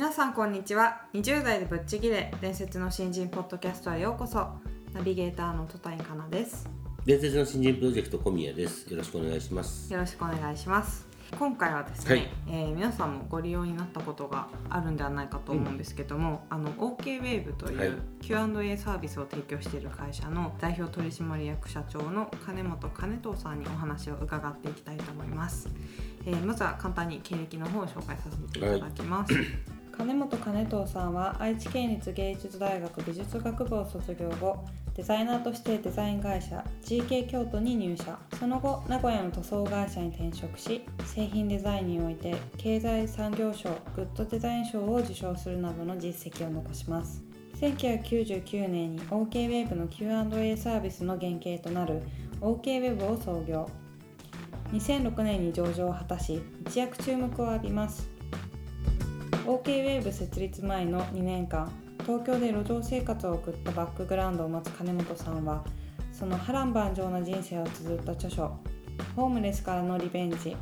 皆さんこんにちは。20代でぶっちぎれ伝説の新人ポッドキャストへようこそ。ナビゲーターの戸谷香奈です。伝説の新人プロジェクト小宮です。よろしくお願いします。よろしくお願いします。今回はですね、はい。えー皆さんもご利用になったことがあるんではないかと思うんですけども、あの OK ウェーブといはい。う Q&A サービスを提供している会社の代表取締役社長の金本金藤さんにお話を伺っていきたいと思います、えーまずは簡単に経歴の方を紹介させていただきます、金本金藤さんは愛知県立芸術大学美術学部を卒業後デザイナーとしてデザイン会社 GK 京都に入社。その後名古屋の塗装会社に転職し製品デザインにおいて経済産業省グッドデザイン賞を受賞するなどの実績を残します。1999年に OKWeb の Q&A サービスの原型となる OKWeb を創業。2006年に上場を果たし一躍注目を浴びます。OKWave 設立前の2年間東京で路上生活を送ったバックグラウンドを持つ金本さんはその波乱万丈な人生を綴った著書「ホームレスからのリベンジ」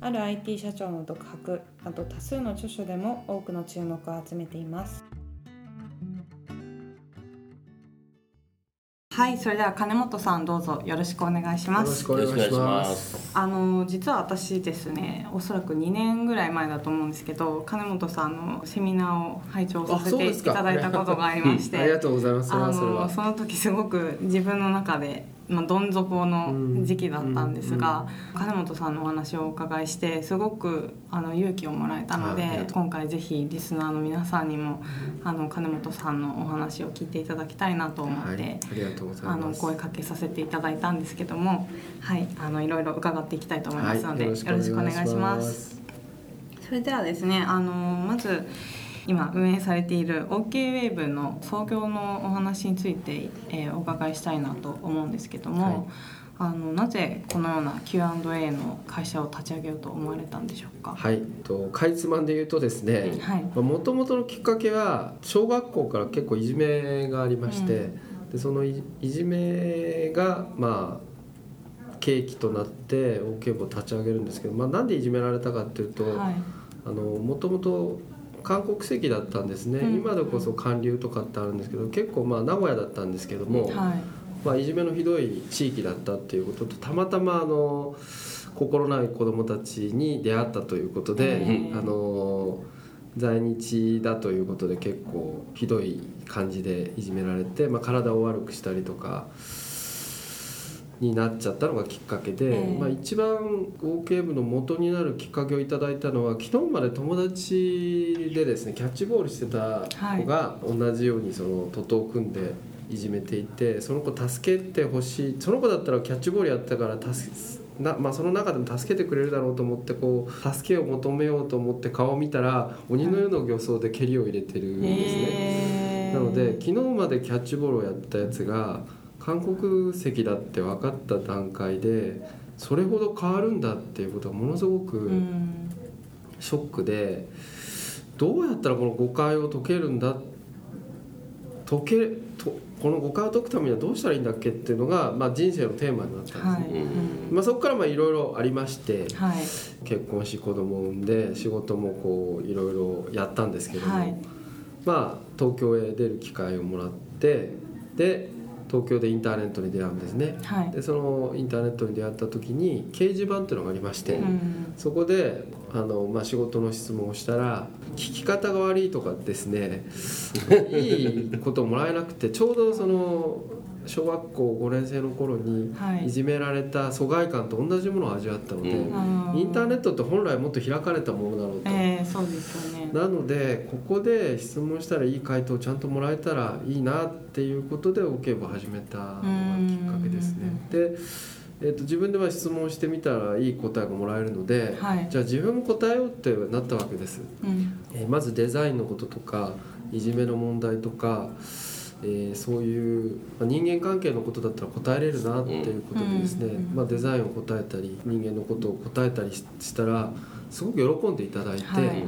ある IT 社長の独白など多数の著書でも多くの注目を集めています。はいそれでは金本さんどうぞよろしくお願いします。よろしくお願いしますあの実は私ですねおそらく2年ぐらい前だと思うんですけど金本さんのセミナーを拝聴させていただいたことがありましてありがとうございます。その時すごく自分の中で、まあ、どん底の時期だったんですが、金本さんのお話をお伺いしてすごくあの勇気をもらえたので、はい。今回ぜひリスナーの皆さんにもあの金本さんのお話を聞いていただきたいなと思って。はい、ありがとうございあのます声かけさせていただいたんですけども、はい、あのいろいろ伺っていきたいと思いますので、はい。よろしくお願いします。それではですね、あのまず今運営されている OKWave の創業のお話について、えーお伺いしたいなと思うんですけども、あのなぜこのような Q&A の会社を立ち上げようと思われたんでしょうか？はいとかいつまんで言うとですねはい。もともとのきっかけは小学校から結構いじめがありまして、でそのいいじめがまあ契機となって OK 部を立ち上げるんですけど、まあ、なんでいじめられたかっていうと、もともと韓国籍だったんですね、うん。今でこそ韓流とかってあるんですけど結構まあ名古屋だったんですけども、はい。まあ、いじめのひどい地域だったっていうこととたまたまあの心ない子どもたちに出会ったということで、うん。あの在日だということで結構ひどい感じでいじめられて、まあ、体を悪くしたりとかになっちゃったのがきっかけで、ええ。まあ、一番 OK 部の元になるきっかけをいただいたのは昨日まで友達でですねキャッチボールしてた子が同じようにその徒党を組んでいじめていてその子助けてほしいその子だったらキャッチボールやってたから助けなまあ、その中でも助けてくれるだろうと思ってこう助けを求めようと思って顔を見たら鬼のような形相で蹴りを入れてるんですね。えーなので昨日までキャッチボールをやったやつが韓国籍だって分かった段階でそれほど変わるんだっていうことがものすごくうん。ショックでどうやったらこの誤解を解けるんだ解けとこの誤解を解くためにはどうしたらいいんだっけっていうのが、まあ、人生のテーマになったんですね。はい。まあ、そこからまあいろいろありましてはい。結婚し子供を産んで仕事もこういろいろやったんですけども、はいまあ東京へ出る機会をもらってで東京でインターネットに出会うんですねはい。でそのインターネットに出会った時に掲示板っていうのがありまして、うん。そこであの、まあ、仕事の質問をしたら聞き方が悪いとかですね いいこともらえなくてちょうどその小学校5年生の頃にい。じめられた疎外感と同じものを味わったので、はい、インターネットって本来もっと開かれたものなのと、えー、そうですよね。なのでここで質問したらいい回答をちゃんともらえたらいいなっていうことで OK 部を始めたのがきっかけですね。でえーと、自分では質問してみたらいい答えがもらえるので、はい、じゃあ自分も答えようってなったわけです、うん、えー、まずデザインのこととかいじめの問題とか、えー、そういう、まあ、人間関係のことだったら答えれるなっていうことでですね、うん、まあ、デザインを答えたり人間のことを答えたりしたらすごく喜んでいただいて。はい。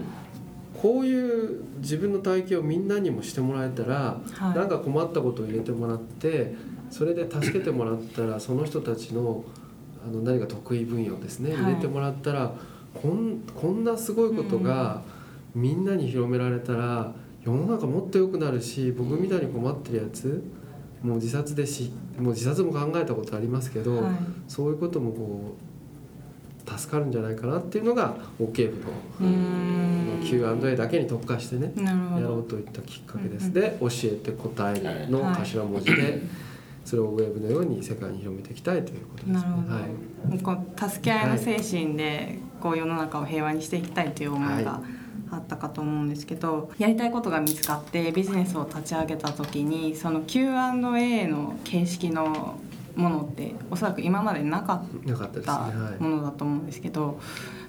こういう自分の体験をみんなにもしてもらえたら、はい、なんか困ったことを入れてもらってそれで助けてもらったらその人たちのあの何か得意分野をですね入れてもらったら、こんこんなすごいことがみんなに広められたら世の中もっと良くなるし僕みたいに困ってるやつもう自殺でしもう自殺も考えたことありますけど、はい、そういうこともこう助かるんじゃないかなっていうのが OK 部の Q&A だけに特化してねやろうといったきっかけです。で教えて答えの頭文字で、それをウェブのように世界に広めていきたいということですね。はい、こう助け合いの精神でこう世の中を平和にしていきたいという思いが、あったかと思うんですけどやりたいことが見つかってビジネスを立ち上げた時にその Q&A の形式のものっておそらく今までなかったものだと思うんですけど。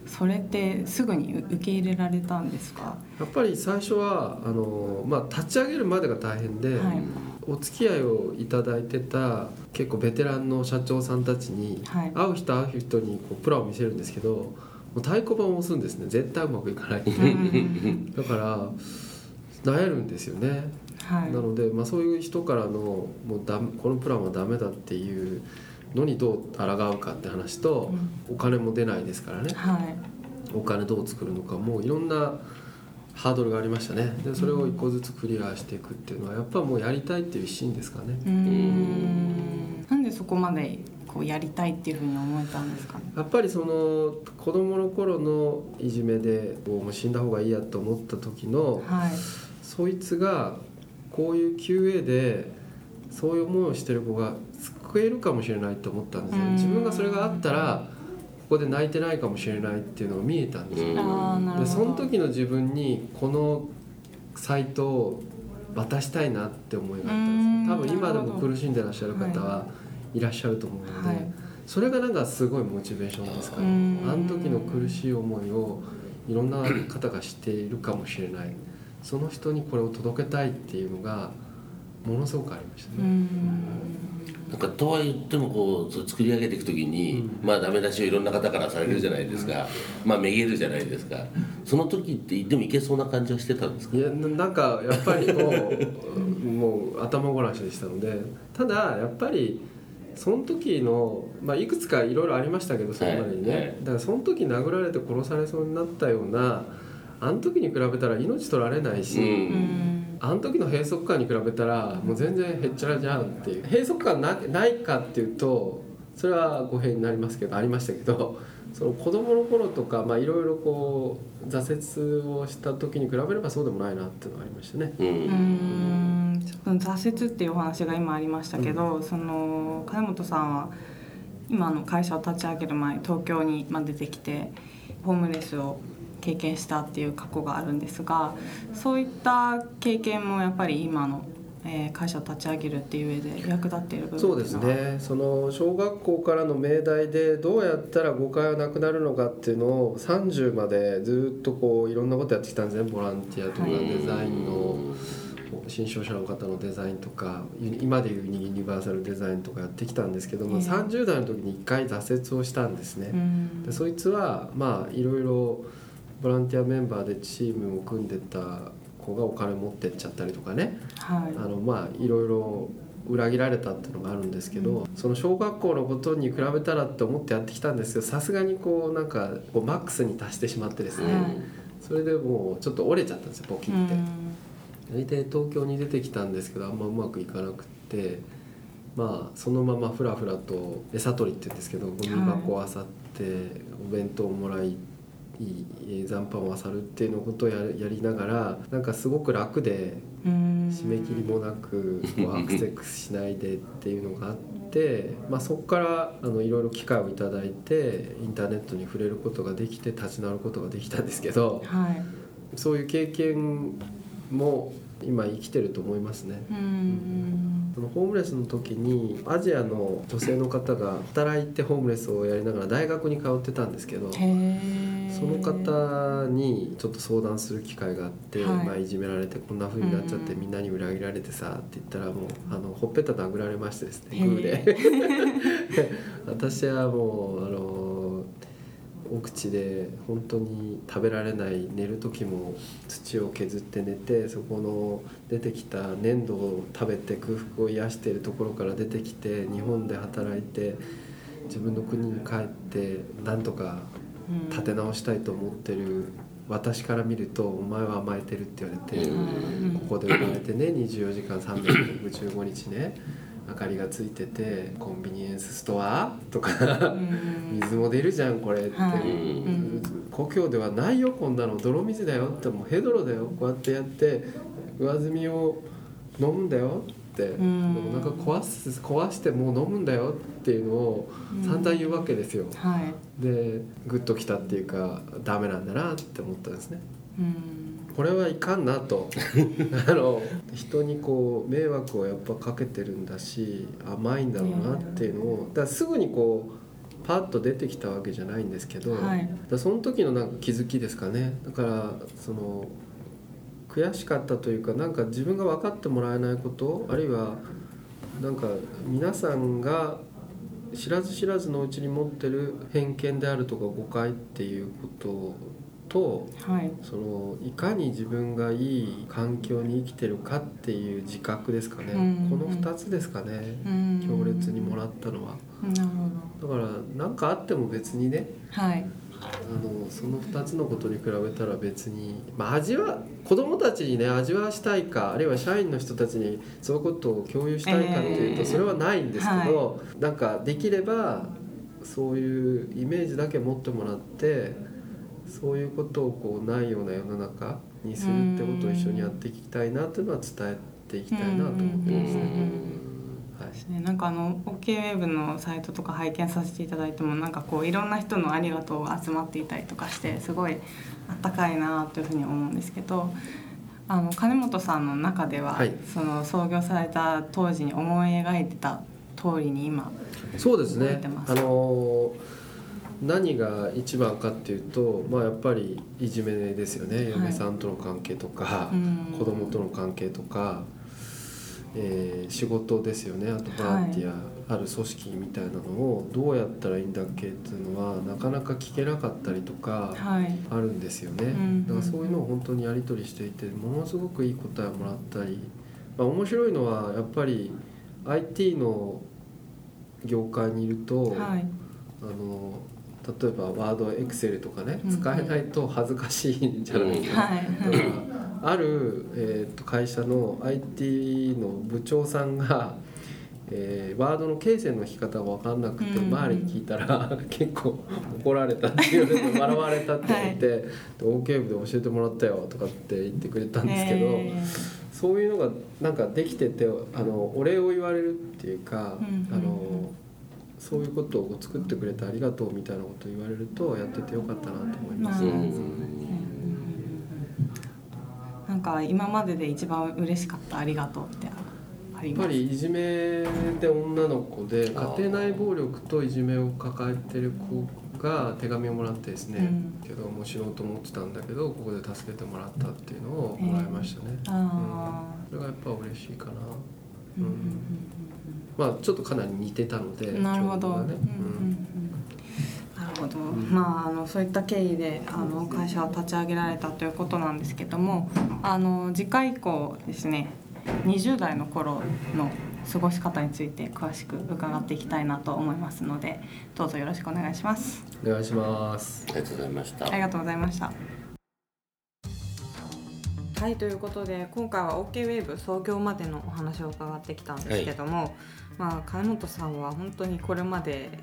それってすぐに受け入れられたんですか？やっぱり最初はあの、まあ、立ち上げるまでが大変で、はい、お付き合いをいただいてた結構ベテランの社長さんたちに、はい、会う人会う人にこうプラを見せるんですけどもう太鼓判を押すんですね。絶対うまくいかない。だから悩るんですよね、はい、なので、まあ、そういう人からのもうだこのプランはダメだっていうのにどう抗うかって話と、うん、お金も出ないですからね、はい、お金どう作るのかもういろんなハードルがありましたね。でそれを一個ずつクリアしていくっていうのはやっぱもうやりたいっていう一心ですかね。うん。なんでそこまでこうやりたいっていうふうに思えたんですか、ね、やっぱりその子供の頃のいじめでもう死んだ方がいいやと思った時の、はい、そいつがこういう QA でそういう思いをしてる子が救えるかもしれないと思ったんですよ自分がそれがあったらここで泣いてないかもしれないっていうのが見えたんですよ、でその時の自分にこのサイトを渡したいなって思いがあったんです多分今でも苦しんでらっしゃる方はいらっしゃると思うので、はい、それがなんかすごいモチベーションですからあの時の苦しい思いをいろんな方がしているかもしれない。その人にこれを届けたいっていうのがものすごくありましたね。なんかとは言ってもこう作り上げていく時に、うん、まあダメ出しをいろんな方からされるじゃないですか、うん、まあめげるじゃないですか。その時ってでもいけそうな感じはしてたんですか？いやなんかやっぱりこう もう頭ごなしでしたので。ただやっぱりその時の、まあ、いくつかいろいろありましたけどそれまでにね、はい。はい、だからその時殴られて殺されそうになったようなあの時に比べたら命取られないし、うん。あの時の閉塞感に比べたらもう全然へっちゃらじゃんっていう。閉塞感なないかっていうとそれは語弊になりますけどありましたけどその子供の頃とかいろいろこう挫折をした時に比べればそうでもないなっていうのがありましたね。うん挫折っていうお話が今ありましたけど、うん、その金本さんは今の会社を立ち上げる前東京に出てきてホームレスを経験したっていう過去があるんですがそういった経験もやっぱり今のえー、会社を立ち上げるっていう上で役立っている部分そうですね。その小学校からの命題でどうやったら誤解はなくなるのかっていうのを30までずっとこういろんなことやってきたんですね。ボランティアとかデザインの新商社の方のデザインとか今でいうユニバーサルデザインとかやってきたんですけども、えー、30代の時に1回挫折をしたんですね。でそいつはまあいろいろボランティアメンバーでチームを組んでた子がお金持ってっちゃったりとかね、はい、あのまあいろいろ裏切られたっていうのがあるんですけど、うん、その小学校のことに比べたらって思ってやってきたんですけどさすがにこうなんかこうマックスに達してしまってですね、それでもうちょっと折れちゃったんですよポキって。大体東京に出てきたんですけどあんまうまくいかなくってまあそのままふらふらと餌取りって言うんですけどゴミ箱を漁ってお弁当をもらい残飯を漁るっていうのことをややりながらなんかすごく楽で締め切りもなくこうアクセスしないでっていうのがあって、まあ、そこからあのいろいろ機会をいただいてインターネットに触れることができて立ち直ることができたんですけど、はい、そういう経験も今生きてると思いますね。そのホームレスの時にアジアの女性の方が働いてホームレスをやりながら大学に通ってたんですけどその方にちょっと相談する機会があって、はい。まあ、いじめられてこんな風になっちゃってみんなに裏切られてさって言ったらもうあのほっぺた殴られましてですねグーで。私はもうあの奥地で本当に食べられない寝る時も土を削って寝てそこの出てきた粘土を食べて空腹を癒しているところから出てきて日本で働いて自分の国に帰ってなんとか立て直したいと思ってる私から見ると「お前は甘えてる」って言われてここで生まれてね24時間365日ね明かりがついててコンビニエンスストアとか水も出るじゃんこれって、はい、故郷ではないよこんなの。泥水だよ。ってもうヘドロだよ。こうやってやって上澄みを飲むんだよって。お腹壊す壊してもう飲むんだよっていうのを散々言うわけですよ、はい、でグッときたっていうかダメなんだなって思ったんですね。これはいかんなと。あの人にこう迷惑をやっぱかけてるんだし甘いんだろうなっていうのをだからすぐにこうパッと出てきたわけじゃないんですけど、はい、だその時のなんか気づきですかね。だからその悔しかったというかなんか自分が分かってもらえないことあるいはなんか皆さんが知らず知らずのうちに持ってる偏見であるとか誤解っていうことと、はい、そのいかに自分がいい環境に生きてるかっていう自覚ですかね、うんこの2つですかね、うん、強烈にもらったのは。なるほど。だから何かあっても別にね、はい、あのその2つのことに比べたら別に、まあ、味は子供たちにね味わしたいかあるいは社員の人たちにそういうことを共有したいかっていうとそれはないんですけど、えーはい、なんかできればそういうイメージだけ持ってもらってそういうことをこうないような世の中にするってことを一緒にやっていきたいなっていうのは伝えていきたいなと思ってますね。はい、なんかあの OK ウェブのサイトとか拝見させていただいてもなんかこういろんな人のありがとうが集まっていたりとかしてすごいあったかいなというふうに思うんですけどあの金本さんの中では、はい、その創業された当時に思い描いてた通りに今そうですね。あのー何が一番かっていうと、まあ、やっぱりいじめですよね、はい、嫁さんとの関係とか、子供との関係とか、えー、仕事ですよね。あとボランティア、はい、ある組織みたいなのをどうやったらいいんだっけっていうのはなかなか聞けなかったりとかあるんですよね、はい、だからそういうのを本当にやり取りしていてものすごくいい答えをもらったり、まあ、面白いのはやっぱり IT の業界にいると、はい、あの例えばワードエクセルとかね、使えないと恥ずかしいんじゃないですか、ある、えー、と会社の IT の部長さんがえー、ワードの形成の引き方が分かんなくて、周りに聞いたら 結構怒られたっていう笑われたって言って、はい、OK 部で教えてもらったよとかって言ってくれたんですけど、えー、そういうのがなんかできててあのお礼を言われるっていうか、あのそういうことを作ってくれてありがとうみたいなことを言われるとやっててよかったなと思います。なんか今までで一番嬉しかったありがとうってやっぱりいじめで女の子で家庭内暴力といじめを抱えてる子が手紙をもらってですね、うん、けどもう死のうと思ってたんだけどここで助けてもらったっていうのをもらいましたね、えー、うん、それがやっぱ嬉しいかな、まあちょっとかなり似てたのでなるほど、ね。うんなるほど、まあ、あのそういった経緯であの会社を立ち上げられたということなんですけどもあの次回以降ですね20代の頃の過ごし方について詳しく伺っていきたいなと思いますのでどうぞよろしくお願いします。お願いします。ありがとうございました。ありがとうございましたはいということで今回は OK ウェーブ創業までのお話を伺ってきたんですけども、はい、まあ金本さんは本当にこれまで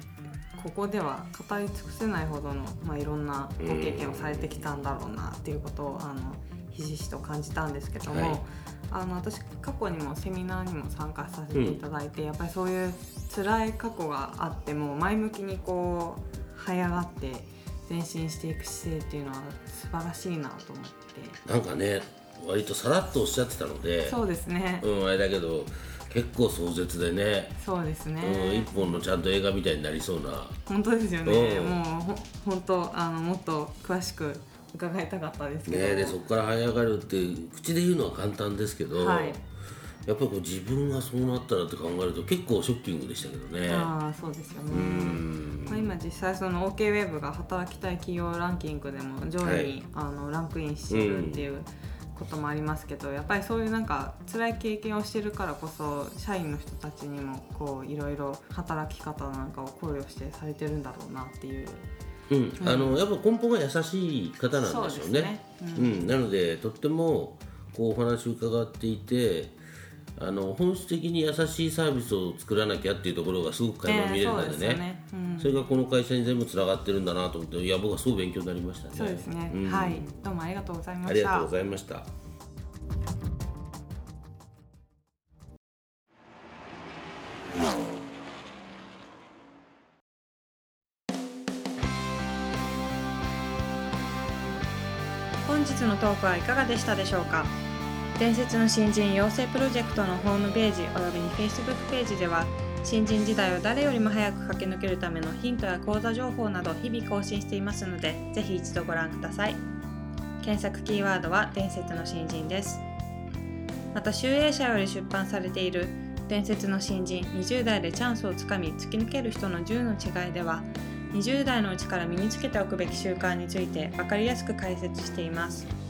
ここでは語り尽くせないほどの、まあ、いろんなご経験をされてきたんだろうなっていうことをあの非ひしひしと感じたんですけども、はい、あの私過去にもセミナーにも参加させていただいて、うん、やっぱりそういう辛い過去があっても前向きにこう這い上がって前進していく姿勢っていうのは素晴らしいなと思って。なんかね割とさらっとおっしゃってたのでそうですね。うんあれだけど結構壮絶でね。そうですね、うん、一本のちゃんと映画みたいになりそうな。本当ですよね、うん、もうほ本当あのもっと詳しく伺いたかったですけど。ねでそこから這い上がるって口で言うのは簡単ですけど、はい、やっぱりこう自分がそうなったらって考えると結構ショッキングでしたけどね。ああそうですよね、まあ、今実際その OK ウェブが働きたい企業ランキングでも上位に、はい、あのランクインしてるっていう、うんこともありますけどやっぱりそういうなんか辛い経験をしてるからこそ社員の人たちにもこういろいろ働き方なんかを考慮してされてるんだろうなっていう。うん、あのやっぱ根本が優しい方なんでしょうね。うねうん、うん、なのでとってもこうお話を伺っていてあの本質的に優しいサービスを作らなきゃっていうところがすごく垣間見れるのでね。えーそでね。うん、それがこの会社に全部つながってるんだなと思っていや僕はすごく勉強になりましたね。そうですね、うん、はい。どうもありがとうございました。ありがとうございました。本日のトークはいかがでしたでしょうか？伝説の新人養成プロジェクトのホームページおよびに Facebook ページでは新人時代を誰よりも早く駆け抜けるためのヒントや講座情報など日々更新していますのでぜひ一度ご覧ください。検索キーワードは伝説の新人です。また集英社より出版されている伝説の新人20代でチャンスをつかみ突き抜ける人の10の違いでは20代のうちから身につけておくべき習慣について分かりやすく解説しています。